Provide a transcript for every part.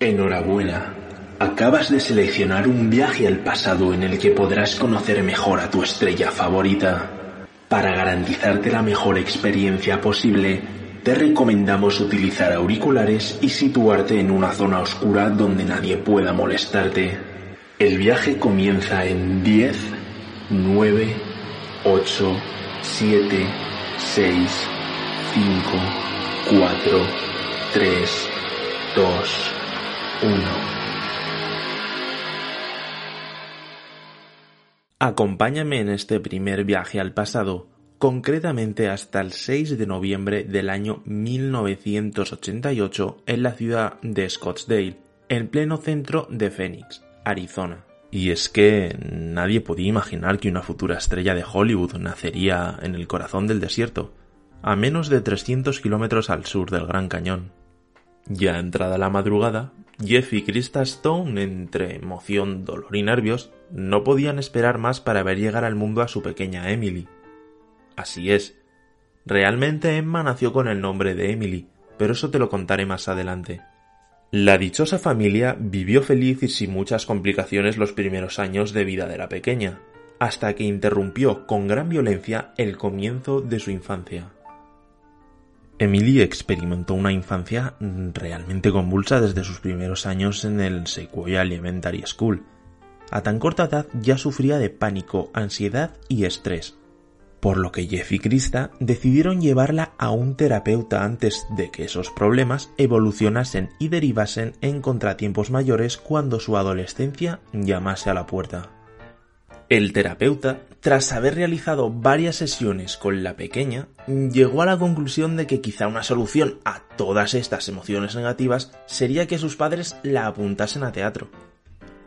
Enhorabuena. Acabas de seleccionar un viaje al pasado en el que podrás conocer mejor a tu estrella favorita. Para garantizarte la mejor experiencia posible, te recomendamos utilizar auriculares y situarte en una zona oscura donde nadie pueda molestarte. El viaje comienza en 10, 9, 8, 7, 6, 5, 4, 3, 2, 1. Acompáñame en este primer viaje al pasado, concretamente hasta el 6 de noviembre del año 1988 en la ciudad de Scottsdale, en pleno centro de Phoenix, Arizona. Y es que nadie podía imaginar que una futura estrella de Hollywood nacería en el corazón del desierto, a menos de 300 kilómetros al sur del Gran Cañón. Ya entrada la madrugada, Jeff y Krista Stone, entre emoción, dolor y nervios, no podían esperar más para ver llegar al mundo a su pequeña Emily. Así es. Realmente Emma nació con el nombre de Emily, pero eso te lo contaré más adelante. La dichosa familia vivió feliz y sin muchas complicaciones los primeros años de vida de la pequeña, hasta que interrumpió con gran violencia el comienzo de su infancia. Emily experimentó una infancia realmente convulsa desde sus primeros años en el Sequoia Elementary School. A tan corta edad ya sufría de pánico, ansiedad y estrés, por lo que Jeff y Krista decidieron llevarla a un terapeuta antes de que esos problemas evolucionasen y derivasen en contratiempos mayores cuando su adolescencia llamase a la puerta. El terapeuta, tras haber realizado varias sesiones con la pequeña, llegó a la conclusión de que quizá una solución a todas estas emociones negativas sería que sus padres la apuntasen a teatro.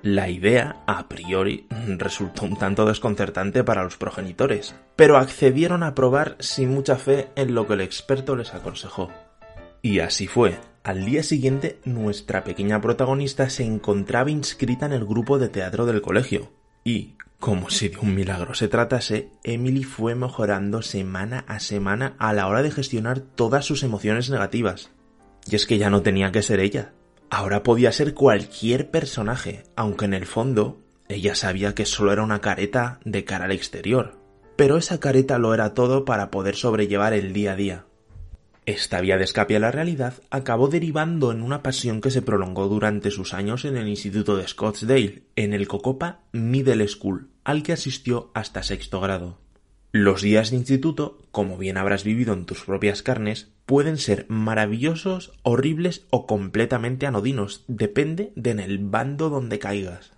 La idea, a priori, resultó un tanto desconcertante para los progenitores, pero accedieron a probar sin mucha fe en lo que el experto les aconsejó. Y así fue. Al día siguiente, nuestra pequeña protagonista se encontraba inscrita en el grupo de teatro del colegio, y, como si de un milagro se tratase, Emily fue mejorando semana a semana a la hora de gestionar todas sus emociones negativas. Y es que ya no tenía que ser ella. Ahora podía ser cualquier personaje, aunque en el fondo ella sabía que solo era una careta de cara al exterior. Pero esa careta lo era todo para poder sobrellevar el día a día. Esta vía de escape a la realidad acabó derivando en una pasión que se prolongó durante sus años en el Instituto de Scottsdale, en el Cocopa Middle School, al que asistió hasta sexto grado. Los días de instituto, como bien habrás vivido en tus propias carnes, pueden ser maravillosos, horribles o completamente anodinos, depende de en el bando donde caigas.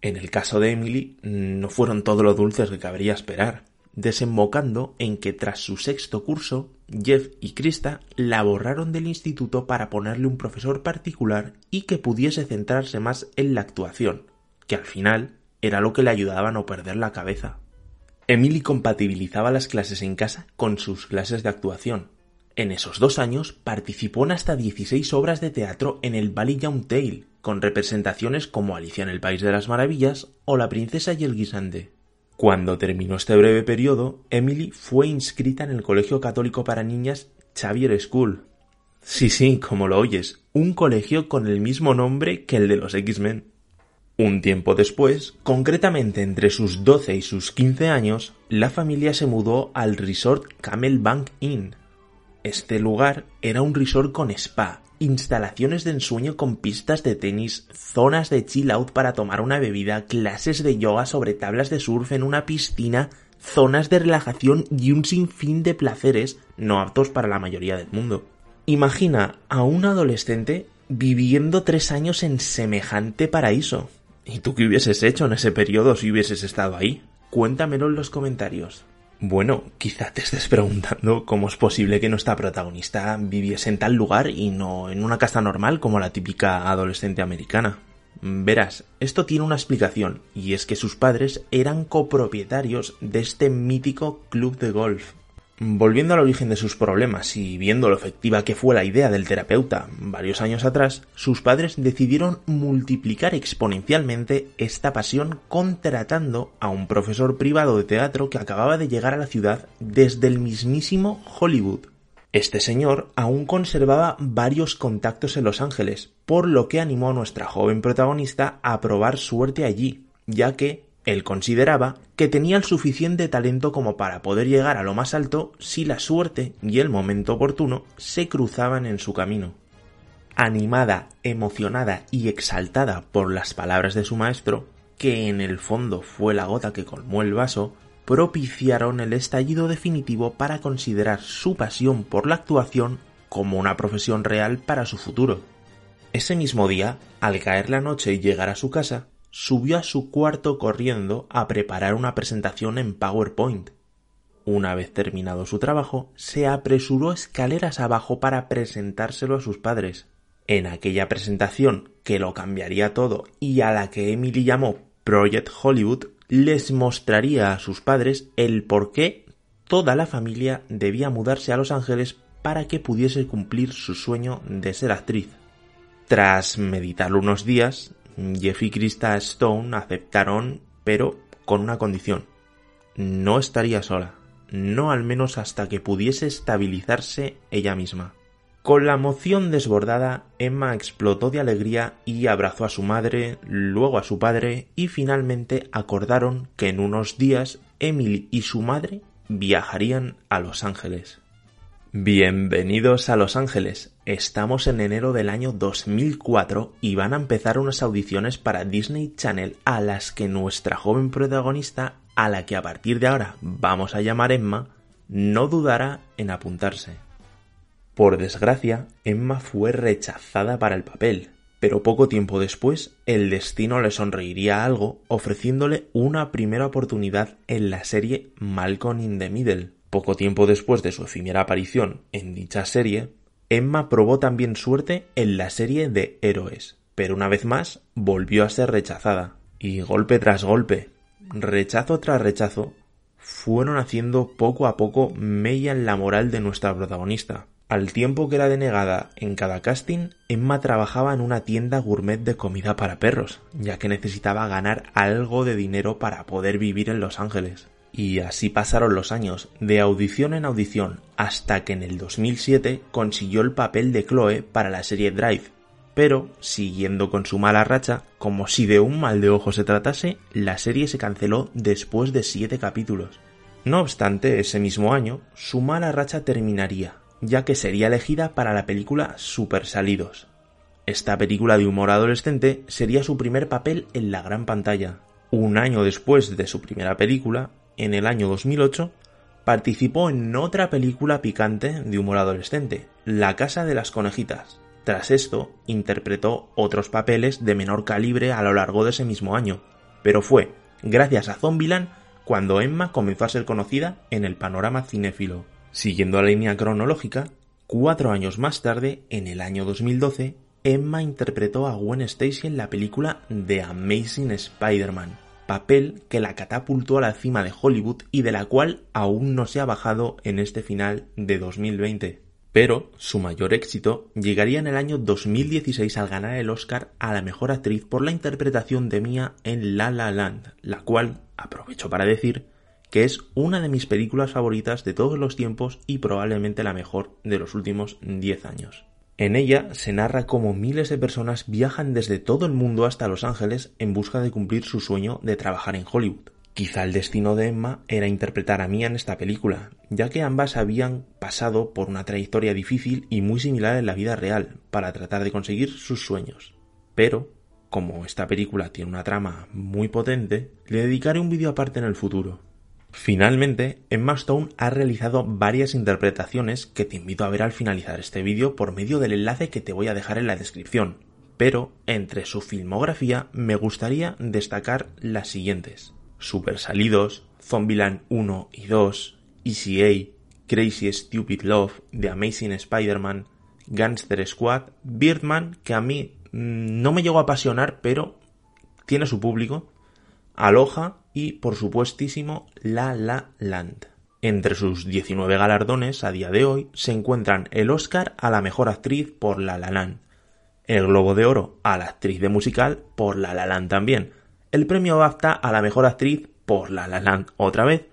En el caso de Emily, no fueron todo lo dulces que cabría esperar desembocando en que tras su sexto curso, Jeff y Krista la borraron del instituto para ponerle un profesor particular y que pudiese centrarse más en la actuación, que al final era lo que le ayudaba a no perder la cabeza. Emily compatibilizaba las clases en casa con sus clases de actuación. En esos dos años participó en hasta 16 obras de teatro en el Valley Young Tale, con representaciones como Alicia en el País de las Maravillas o La Princesa y el Guisante. Cuando terminó este breve periodo, Emily fue inscrita en el Colegio Católico para Niñas Xavier School. Sí, sí, como lo oyes, un colegio con el mismo nombre que el de los X-Men. Un tiempo después, concretamente entre sus 12 y sus 15 años, la familia se mudó al resort Camelbank Inn. Este lugar era un resort con spa, instalaciones de ensueño con pistas de tenis, zonas de chill out para tomar una bebida, clases de yoga sobre tablas de surf en una piscina, zonas de relajación y un sinfín de placeres no aptos para la mayoría del mundo. Imagina a un adolescente viviendo tres años en semejante paraíso. ¿Y tú qué hubieses hecho en ese periodo si hubieses estado ahí? Cuéntamelo en los comentarios. Bueno, quizá te estés preguntando cómo es posible que nuestra protagonista viviese en tal lugar y no en una casa normal como la típica adolescente americana. Verás, esto tiene una explicación, y es que sus padres eran copropietarios de este mítico club de golf. Volviendo al origen de sus problemas y viendo lo efectiva que fue la idea del terapeuta varios años atrás, sus padres decidieron multiplicar exponencialmente esta pasión contratando a un profesor privado de teatro que acababa de llegar a la ciudad desde el mismísimo Hollywood. Este señor aún conservaba varios contactos en Los Ángeles, por lo que animó a nuestra joven protagonista a probar suerte allí, ya que él consideraba que tenía el suficiente talento como para poder llegar a lo más alto si la suerte y el momento oportuno se cruzaban en su camino. Animada, emocionada y exaltada por las palabras de su maestro, que en el fondo fue la gota que colmó el vaso, propiciaron el estallido definitivo para considerar su pasión por la actuación como una profesión real para su futuro. Ese mismo día, al caer la noche y llegar a su casa, subió a su cuarto corriendo a preparar una presentación en PowerPoint. Una vez terminado su trabajo, se apresuró escaleras abajo para presentárselo a sus padres. En aquella presentación, que lo cambiaría todo y a la que Emily llamó Project Hollywood, les mostraría a sus padres el por qué toda la familia debía mudarse a Los Ángeles para que pudiese cumplir su sueño de ser actriz. Tras meditarlo unos días, Jeff y Krista Stone aceptaron, pero con una condición. No estaría sola, no al menos hasta que pudiese estabilizarse ella misma. Con la emoción desbordada, Emma explotó de alegría y abrazó a su madre, luego a su padre y finalmente acordaron que en unos días Emily y su madre viajarían a Los Ángeles. Bienvenidos a Los Ángeles. Estamos en enero del año 2004 y van a empezar unas audiciones para Disney Channel a las que nuestra joven protagonista, a la que a partir de ahora vamos a llamar Emma, no dudará en apuntarse. Por desgracia, Emma fue rechazada para el papel, pero poco tiempo después el destino le sonreiría algo ofreciéndole una primera oportunidad en la serie Malcolm in the Middle, poco tiempo después de su efímera aparición en dicha serie, Emma probó también suerte en la serie de Héroes, pero una vez más volvió a ser rechazada. Y golpe tras golpe, rechazo tras rechazo, fueron haciendo poco a poco mella en la moral de nuestra protagonista. Al tiempo que era denegada en cada casting, Emma trabajaba en una tienda gourmet de comida para perros, ya que necesitaba ganar algo de dinero para poder vivir en Los Ángeles. Y así pasaron los años, de audición en audición, hasta que en el 2007 consiguió el papel de Chloe para la serie Drive. Pero, siguiendo con su mala racha, como si de un mal de ojo se tratase, la serie se canceló después de siete capítulos. No obstante, ese mismo año, su mala racha terminaría, ya que sería elegida para la película Super Salidos. Esta película de humor adolescente sería su primer papel en la gran pantalla. Un año después de su primera película, en el año 2008, participó en otra película picante de humor adolescente, La Casa de las Conejitas. Tras esto, interpretó otros papeles de menor calibre a lo largo de ese mismo año, pero fue gracias a Zombieland cuando Emma comenzó a ser conocida en el panorama cinéfilo. Siguiendo la línea cronológica, cuatro años más tarde, en el año 2012, Emma interpretó a Gwen Stacy en la película The Amazing Spider-Man, papel que la catapultó a la cima de Hollywood y de la cual aún no se ha bajado en este final de 2020. Pero su mayor éxito llegaría en el año 2016 al ganar el Oscar a la mejor actriz por la interpretación de Mia en La La Land, la cual, aprovecho para decir, que es una de mis películas favoritas de todos los tiempos y probablemente la mejor de los últimos 10 años. En ella se narra cómo miles de personas viajan desde todo el mundo hasta Los Ángeles en busca de cumplir su sueño de trabajar en Hollywood. Quizá el destino de Emma era interpretar a Mia en esta película, ya que ambas habían pasado por una trayectoria difícil y muy similar en la vida real para tratar de conseguir sus sueños. Pero, como esta película tiene una trama muy potente, le dedicaré un vídeo aparte en el futuro. Finalmente, Emma Stone ha realizado varias interpretaciones que te invito a ver al finalizar este vídeo por medio del enlace que te voy a dejar en la descripción. Pero, entre su filmografía, me gustaría destacar las siguientes. Super Salidos, Zombieland 1 y 2, ECA, Crazy Stupid Love, The Amazing Spider-Man, Gangster Squad, Birdman, que a mí mm, no me llegó a apasionar, pero tiene su público, Aloha y, por supuestísimo, La La Land. Entre sus 19 galardones a día de hoy se encuentran el Oscar a la mejor actriz por La La Land, el Globo de Oro a la actriz de musical por La La Land también, el premio BAFTA a la mejor actriz por La La Land otra vez,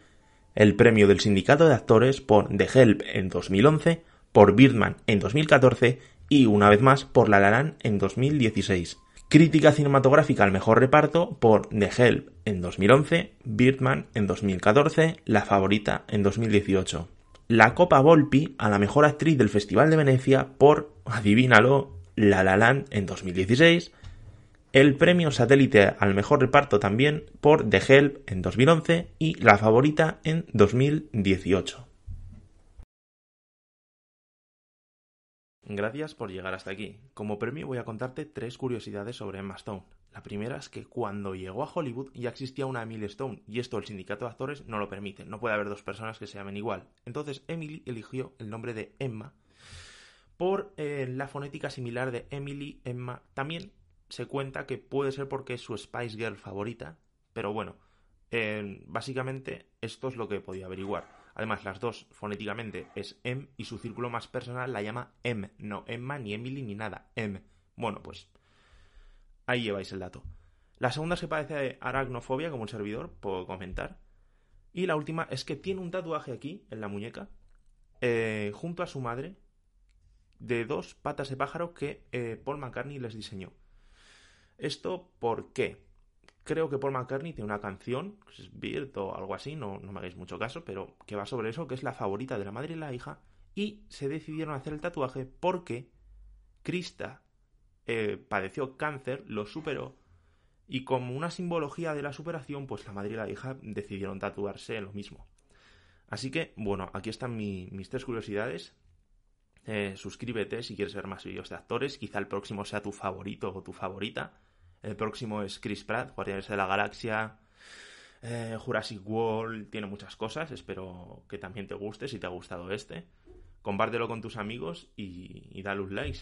el premio del Sindicato de Actores por The Help en 2011, por Birdman en 2014 y una vez más por La La Land en 2016. Crítica cinematográfica al mejor reparto por The Help en 2011, Birdman en 2014, La Favorita en 2018. La Copa Volpi a la mejor actriz del Festival de Venecia por, adivínalo, La La Land en 2016, el premio satélite al mejor reparto también por The Help en 2011 y La Favorita en 2018. Gracias por llegar hasta aquí. Como premio voy a contarte tres curiosidades sobre Emma Stone. La primera es que cuando llegó a Hollywood ya existía una Emily Stone y esto el sindicato de actores no lo permite. No puede haber dos personas que se llamen igual. Entonces Emily eligió el nombre de Emma por eh, la fonética similar de Emily, Emma. También se cuenta que puede ser porque es su Spice Girl favorita, pero bueno, eh, básicamente esto es lo que podía averiguar. Además, las dos fonéticamente es M y su círculo más personal la llama M, no Emma, ni Emily, ni nada, M. Bueno, pues ahí lleváis el dato. La segunda se parece a aracnofobia, como un servidor, puedo comentar. Y la última es que tiene un tatuaje aquí, en la muñeca, eh, junto a su madre, de dos patas de pájaro que eh, Paul McCartney les diseñó. ¿Esto por qué? Creo que Paul McCartney tiene una canción, es Beard o algo así, no, no me hagáis mucho caso, pero que va sobre eso, que es la favorita de la madre y la hija, y se decidieron hacer el tatuaje porque Krista eh, padeció cáncer, lo superó, y como una simbología de la superación, pues la madre y la hija decidieron tatuarse lo mismo. Así que, bueno, aquí están mis tres curiosidades. Eh, suscríbete si quieres ver más vídeos de actores. Quizá el próximo sea tu favorito o tu favorita. El próximo es Chris Pratt, Guardianes de la Galaxia, eh, Jurassic World, tiene muchas cosas. Espero que también te guste si te ha gustado este. Compártelo con tus amigos y, y dale un like.